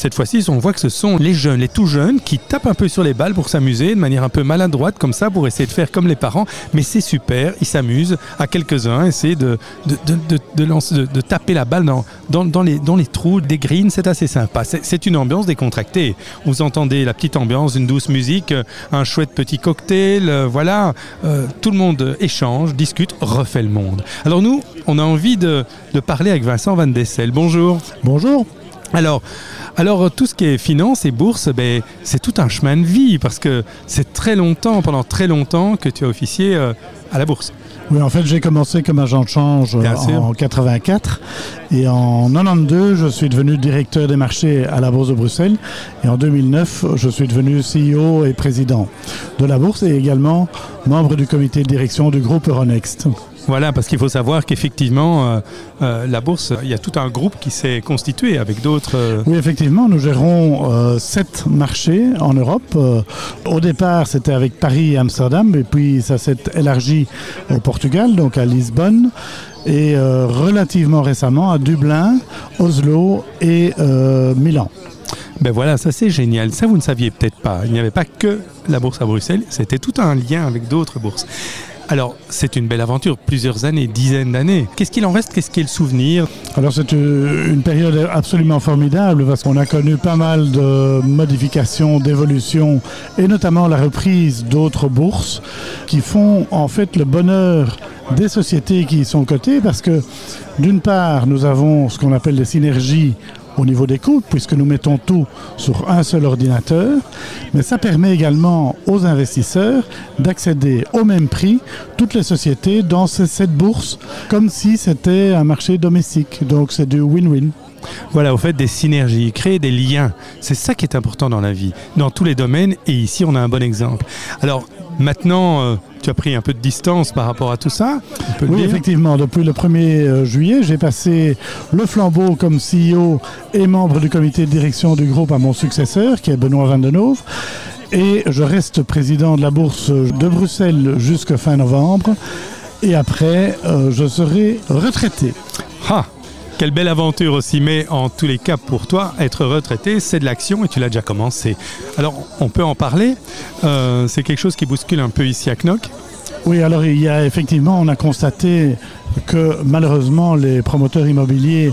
Cette fois-ci, on voit que ce sont les jeunes, les tout jeunes, qui tapent un peu sur les balles pour s'amuser de manière un peu maladroite comme ça, pour essayer de faire comme les parents. Mais c'est super, ils s'amusent à quelques-uns, essayer de, de, de, lancer, de, taper la balle dans, dans, les, dans les trous des greens. C'est assez sympa. C'est une ambiance décontractée. Vous entendez la petite ambiance, une douce musique, un chouette petit cocktail. Euh, voilà, euh, tout le monde échange, discute, refait le monde. Alors nous, on a envie de, parler avec Vincent Van Dessel. Bonjour. Bonjour. Alors, alors, tout ce qui est finance et bourse, ben, c'est tout un chemin de vie parce que c'est très longtemps, pendant très longtemps, que tu as officié euh, à la bourse. Oui, en fait, j'ai commencé comme agent de change en 84 et en 92, je suis devenu directeur des marchés à la Bourse de Bruxelles et en 2009, je suis devenu CEO et président de la Bourse et également membre du comité de direction du groupe Euronext. Voilà, parce qu'il faut savoir qu'effectivement, euh, euh, la bourse, il y a tout un groupe qui s'est constitué avec d'autres. Euh, oui, effectivement, nous gérons sept marchés en Europe. au départ, c'était avec Paris et Amsterdam, et puis ça s'est élargi au Portugal, donc à Lisbonne et relativement récemment à Dublin, Oslo et Milan. Ben voilà, ça c'est génial. Ça, vous ne saviez peut-être pas. Il n'y avait pas que la bourse à Bruxelles, c'était tout un lien avec d'autres bourses. Alors, c'est une belle aventure, plusieurs années, dizaines d'années. Qu'est-ce qu'il en reste? Qu'est-ce qui est le souvenir? Alors, c'est euh, une période absolument formidable parce qu'on a connu pas mal de modifications, d'évolutions et notamment la reprise d'autres bourses qui font en fait le bonheur des sociétés qui y sont cotées parce que d'une part, nous avons ce qu'on appelle des synergies au niveau des coûts, puisque nous mettons tout sur un seul ordinateur, mais ça permet également aux investisseurs d'accéder au même prix toutes les sociétés dans cette bourse, comme si c'était un marché domestique. Donc c'est du win-win. Voilà, au fait des synergies, créer des liens. C'est ça qui est important dans la vie, dans tous les domaines, et ici on a un bon exemple. Alors maintenant, euh, tu as pris un peu de distance par rapport à tout ça Oui, effectivement. Depuis le 1er euh, juillet, j'ai passé le flambeau comme CEO et membre du comité de direction du groupe à mon successeur, qui est Benoît Van Et je reste président de la bourse de Bruxelles jusqu'à fin novembre. Et après, euh, je serai retraité. Ah quelle belle aventure aussi, mais en tous les cas pour toi, être retraité, c'est de l'action et tu l'as déjà commencé. Alors on peut en parler, euh, c'est quelque chose qui bouscule un peu ici à Knock. Oui, alors il y a effectivement, on a constaté que malheureusement les promoteurs immobiliers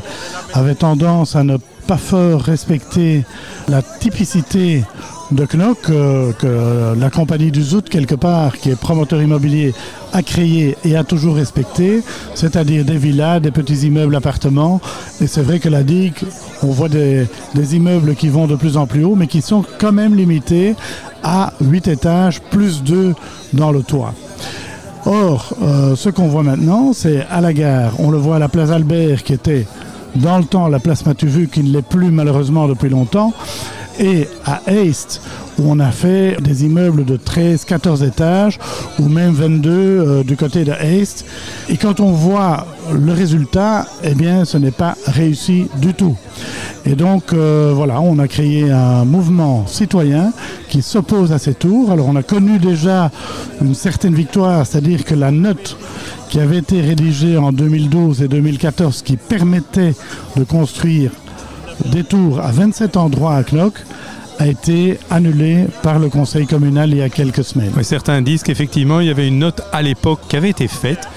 avaient tendance à ne pas fort respecter la typicité de Knock euh, que la compagnie du Zout, quelque part, qui est promoteur immobilier, a créé et a toujours respecté, c'est-à-dire des villas, des petits immeubles, appartements. Et c'est vrai que la digue, on voit des, immeubles qui vont de plus en plus haut, mais qui sont quand même limités à 8 étages, plus 2 dans le toit. Or, euh, ce qu'on voit maintenant, c'est à la gare, on le voit à la place Albert, qui était dans le temps la place Matuvu, qui ne l'est plus malheureusement depuis longtemps et à East, où on a fait des immeubles de 13, 14 étages, ou même 22 euh, du côté de East. Et quand on voit le résultat, eh bien, ce n'est pas réussi du tout. Et donc, euh, voilà, on a créé un mouvement citoyen qui s'oppose à ces tours. Alors, on a connu déjà une certaine victoire, c'est-à-dire que la note qui avait été rédigée en 2012 et 2014, qui permettait de construire des tours à 27 endroits à Cloc a été annulé par le conseil communal il y a quelques semaines. certains disent qu'effectivement il y avait une note à l'époque qui avait été faite.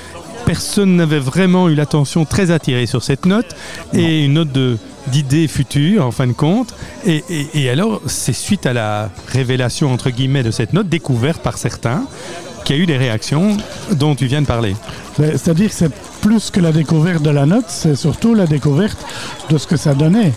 Personne n'avait vraiment eu l'attention très attirée sur cette note et une note de d'idées futures en fin de compte. Et, et alors, c'est suite à la révélation entre guillemets de cette note découverte par certains qu'il y a eu des réactions dont tu viens de parler. C'est-à-dire que c'est plus que la découverte de la note, c'est surtout la découverte de ce que ça donnait.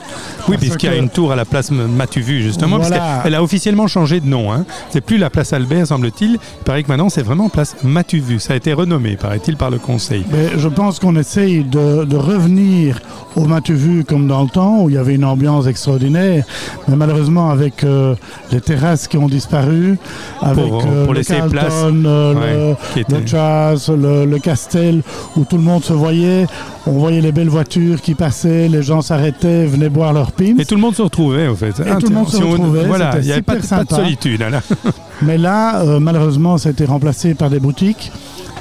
Oui, puisqu'il y a une tour à la place Matuvu, justement, parce qu'elle a officiellement changé de nom. Hein. C'est plus la place Albert, semble-t-il. Il paraît que maintenant, c'est vraiment place Matuvu. Ça a été renommé, paraît-il, par le conseil. Mais je pense qu'on essaye de, revenir au Matuvu comme dans le temps, où il y avait une ambiance extraordinaire. Mais malheureusement, avec euh, les terrasses qui ont disparu, avec pour, euh, le laisser place, euh, le, le Castel, où tout le monde se voyait, on voyait les belles voitures qui passaient, les gens s'arrêtaient, venaient boire leur pim. Et tout le monde se retrouvait, en fait. Et tout le monde se retrouvait. Voilà, il n'y avait pas, de solitude. Mais là, euh, malheureusement, ça a été remplacé par des boutiques.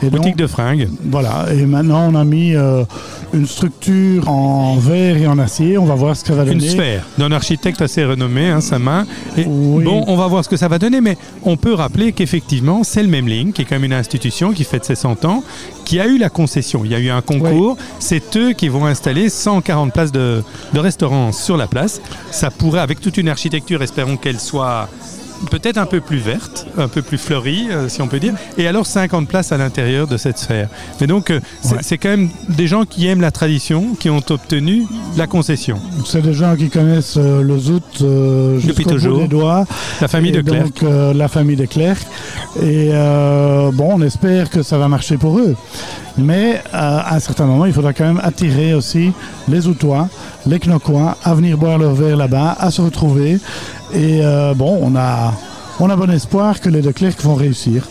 Et Boutique donc, de fringues. voilà. Et maintenant, on a mis euh, une structure en verre et en acier. On va voir ce que ça va Une donner. sphère d'un architecte assez renommé, hein, sa main. Et Oui. Bon, on va voir ce que ça va donner, mais on peut rappeler qu'effectivement, c'est le Memling, qui est quand même une institution qui fête ses 100 ans, qui a eu la concession. Il y a eu un concours. C'est eux qui vont installer 140 places de, de restaurants sur la place. Ça pourrait, avec toute une architecture, espérons qu'elle soit peut-être un peu plus verte, un peu plus fleurie, euh, si on peut dire, et alors 50 places à l'intérieur de cette sphère. Mais donc, euh, c'est Ouais. quand même des gens qui aiment la tradition, qui ont obtenu la concession. C'est des gens qui connaissent euh, le zout Depuis bout toujours. des doigts. La famille de Clerc. Donc, la famille de Clerc. Et bon, on espère que ça va marcher pour eux. Mais à un certain moment, il faudra quand même attirer aussi les Outois, les Knoquois à venir boire leur verre là-bas, à se retrouver. Et euh, bon, on a, on a bon espoir que les de Clerc vont réussir.